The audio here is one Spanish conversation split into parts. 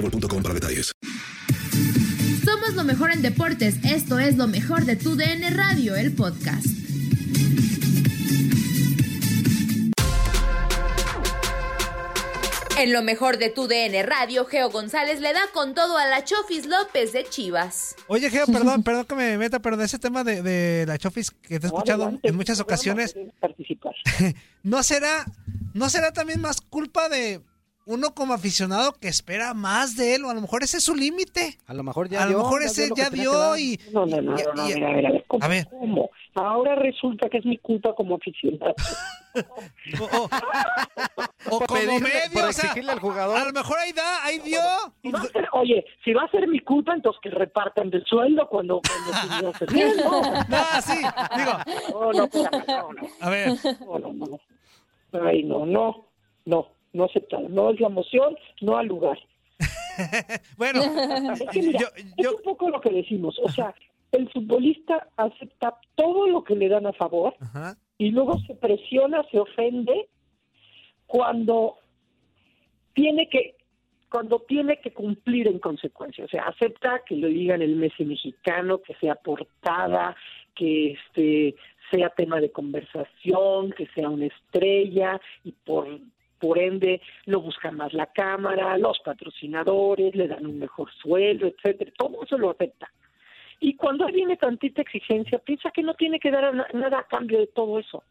boostmobile.com para detalles. Somos lo mejor en deportes. Esto es lo mejor de tu DN Radio, el podcast. En lo mejor de tu DN Radio, Geo González le da con todo a la Chofis López de Chivas. Oye, Geo, perdón, perdón que me meta, pero de ese tema de, de la Chofis que te he escuchado Adelante, en muchas ocasiones, participar. ¿no será, ¿no será también más culpa de uno como aficionado que espera más de él? O a lo mejor ese es su límite. A lo mejor ya A lo dio, mejor ese dio ya dio y... No, no, no, y- no, no, y- a ver, a ver, a ver, ¿cómo? A ver. ¿Cómo? Ahora resulta que es mi culpa como aficionado. O, o- o Por como medio, o sea, exigirle al jugador. a lo mejor ahí da, ahí dio. Si va a ser- oye, si va a ser mi culpa, entonces que repartan del sueldo cuando, se ¿no? No, sí, digo, No, no, no, no, a ver, no, no, no. Ay, no, no, no, no aceptado. No es la emoción, no al lugar. bueno, Es que mira, yo, es yo, un poco lo que decimos. O sea, el futbolista acepta todo lo que le dan a favor ajá, y luego se presiona, se ofende cuando tiene que cuando tiene que cumplir en consecuencia, o sea, acepta que lo digan el Messi mexicano, que sea portada, que este sea tema de conversación, que sea una estrella y por por ende lo busca más la cámara, los patrocinadores, le dan un mejor sueldo, etcétera, todo eso lo acepta. Y cuando viene tantita exigencia, piensa que no tiene que dar nada a cambio de todo eso.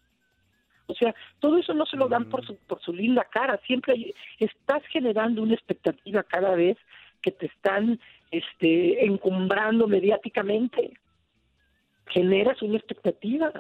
O sea, todo eso no se lo dan por su, por su linda cara. Siempre hay- estás generando una expectativa cada vez que te están este, encumbrando mediáticamente. Generas una expectativa.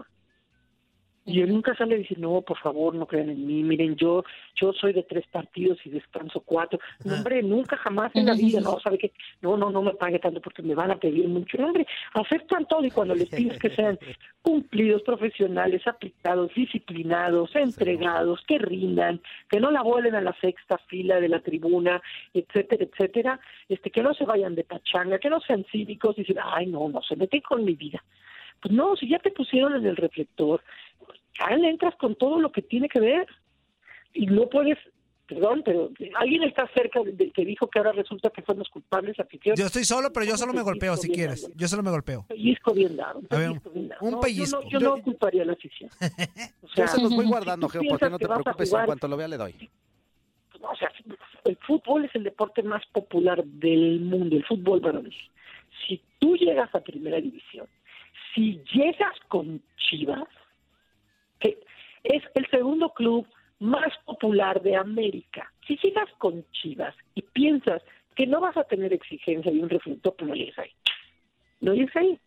Y él nunca sale a decir, no, por favor, no crean en mí. Miren, yo yo soy de tres partidos y descanso cuatro. No, hombre, nunca jamás en la vida, no, ¿sabe qué? No, no, no me pague tanto porque me van a pedir mucho. No, hombre, aceptan todo y cuando les pides que sean cumplidos, profesionales, aplicados, disciplinados, entregados, que rindan, que no la vuelen a la sexta fila de la tribuna, etcétera, etcétera, este, que no se vayan de pachanga, que no sean cívicos y decir, ay, no, no, se meten con mi vida. Pues no, si ya te pusieron en el reflector, ya le entras con todo lo que tiene que ver. Y no puedes, perdón, pero alguien está cerca del que dijo que ahora resulta que fueron los culpables afición. yo estoy solo, pero yo solo me golpeo si quieres. Yo solo me golpeo. Pellizco bien dado. un pellizco bien dado. un No, pellizco. Yo no, yo no culparía a la afición. O Yo se los voy si guardando, Geo, porque no te preocupes, en cuanto lo vea le doy. o sea, el fútbol es el deporte más popular del mundo, el fútbol varonil. Si tú llegas a primera división, si llegas con Chivas, es el segundo club más popular de América. Si sigas con Chivas y piensas que no vas a tener exigencia y un reflector, pues no llegues ahí. No llegues ahí.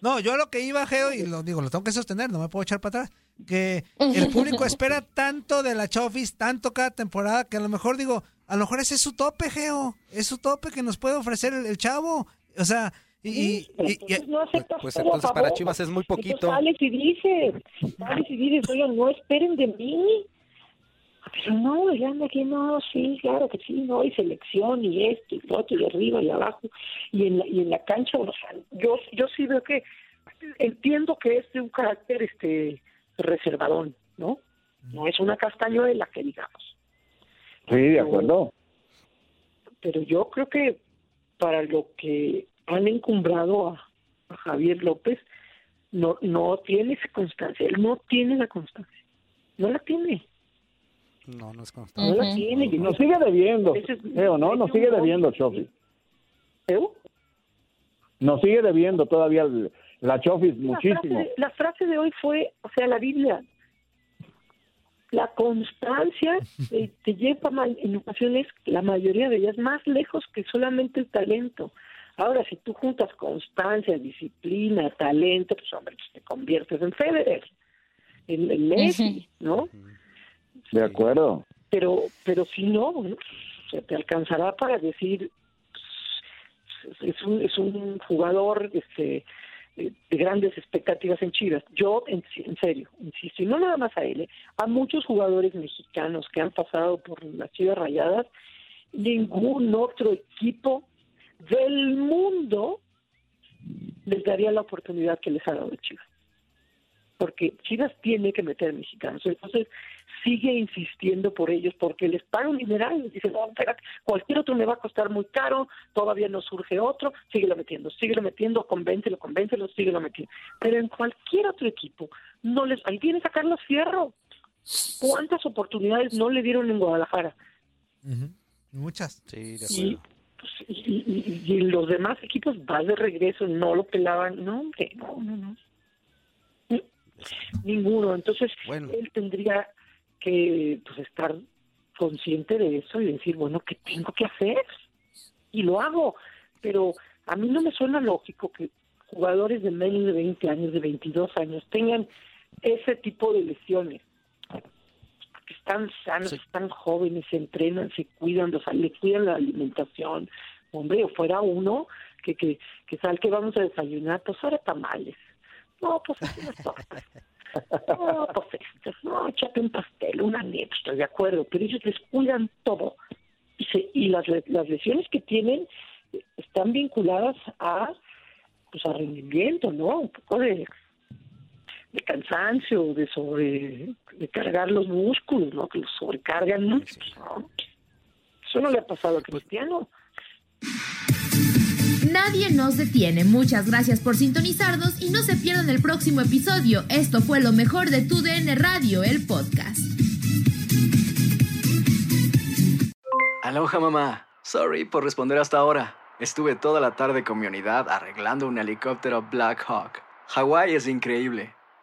No, yo lo que iba, Geo, y lo digo, lo tengo que sostener, no me puedo echar para atrás, que el público espera tanto de la Chofis, tanto cada temporada, que a lo mejor digo, a lo mejor ese es su tope, Geo, es su tope que nos puede ofrecer el, el chavo. O sea, y, y- y- y- no aceptas Pues a entonces para favor. Chivas es muy poquito. sales y dices, sales y dices, oigan, no esperen de mí. Pero no, ya anda aquí, no, sí, claro que sí, no, y selección, y esto, y lo otro, y arriba, y abajo, y en la, y en la cancha, o sea, yo, yo sí veo que, entiendo que es de un carácter, este, reservadón, ¿no? No es una castañuela, que digamos. Sí, de acuerdo. pero yo creo que para lo que han encumbrado a, a Javier López, no, no tiene esa constancia, él no tiene la constancia, no la tiene, No, no es no constante. la tiene. y Nos sigue debiendo, es- ¿no? Nos sigue debiendo, Chofi. ¿Leo? Nos sigue debiendo todavía el- la Chofis La frase, muchísimo. de, la frase de hoy fue, o sea, la Biblia. La constancia te lleva mal, en ocasiones, la mayoría de ellas, más lejos que solamente el talento. Ahora, si tú juntas constancia, disciplina, talento, pues hombre, pues te conviertes en Federer, en, en Messi, ¿no? De acuerdo. Pero, pero si no, bueno, se te alcanzará para decir, pues, es un, es un jugador este, de grandes expectativas en Chivas. Yo, en, en serio, insisto, y no nada más a él, eh, a muchos jugadores mexicanos que han pasado por las Chivas Rayadas, ningún otro equipo del mundo les daría la oportunidad que les ha dado Chivas. Porque Chivas tiene que meter mexicanos. Entonces, sigue insistiendo por ellos porque les paga un dineral. Dice, no, espérate, cualquier otro me va a costar muy caro, todavía no surge otro, síguelo metiendo, síguelo metiendo, convéncelo, convéncelo, síguelo metiendo. Pero en cualquier otro equipo, no les, ahí tienes a Carlos Fierro. ¿Cuántas oportunidades no le dieron en Guadalajara? Muchas. Sí, de Y, pues, y, y- los demás equipos va de regreso, no lo pelaban, no, hombre, no, no, no. Ni- Ninguno. Entonces, él tendría que pues, estar consciente de eso y decir, bueno, ¿qué tengo que hacer? Y lo hago. Pero a mí no me suena lógico que jugadores de menos de 20 años, de 22 años, tengan ese tipo de lesiones. Están sanos, están jóvenes, se entrenan, se cuidan, o sea, le cuidan la alimentación. Hombre, o fuera uno que, que, que sabe que vamos a desayunar, pues ahora tamales. No, pues unas tortas. No, pues esto, no, échate un pastel, una nieve, estoy de acuerdo, pero ellos les cuidan todo. Y, se, y las, las lesiones que tienen eh, están vinculadas a pues a rendimiento, ¿no? Un poco de, de cansancio, de sobre de cargar los músculos, ¿no? Que los sobrecargan mucho, ¿no? Eso no le ha pasado a Cristiano. Nadie nos detiene. Muchas gracias por sintonizarnos y no se pierdan el próximo episodio. Esto fue lo mejor de tu DN Radio, el podcast. Aloha mamá. Sorry por responder hasta ahora. Estuve toda la tarde con mi unidad arreglando un helicóptero Black Hawk. Hawái es increíble.